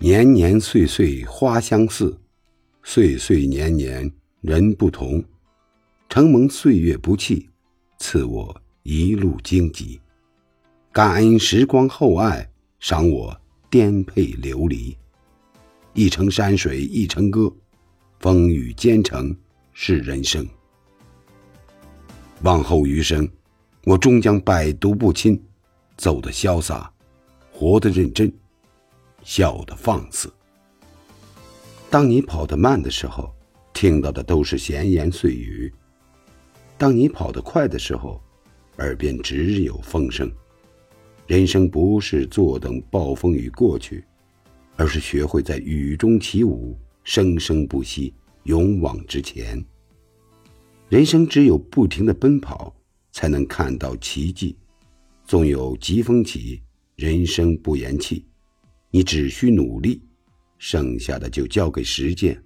年年岁岁花相似，岁岁年年人不同。承蒙岁月不弃，赐我一路荆棘。感恩时光厚爱，赏我颠沛流离。一程山水一程歌，风雨兼程是人生。往后余生，我终将百毒不侵，走得潇洒，活得认真，笑得放肆。当你跑得慢的时候，听到的都是闲言碎语；当你跑得快的时候，耳边只有风声。人生不是坐等暴风雨过去。而是学会在雨中起舞，生生不息，勇往直前。人生只有不停的奔跑，才能看到奇迹。纵有疾风起，人生不言弃。你只需努力，剩下的就交给时间。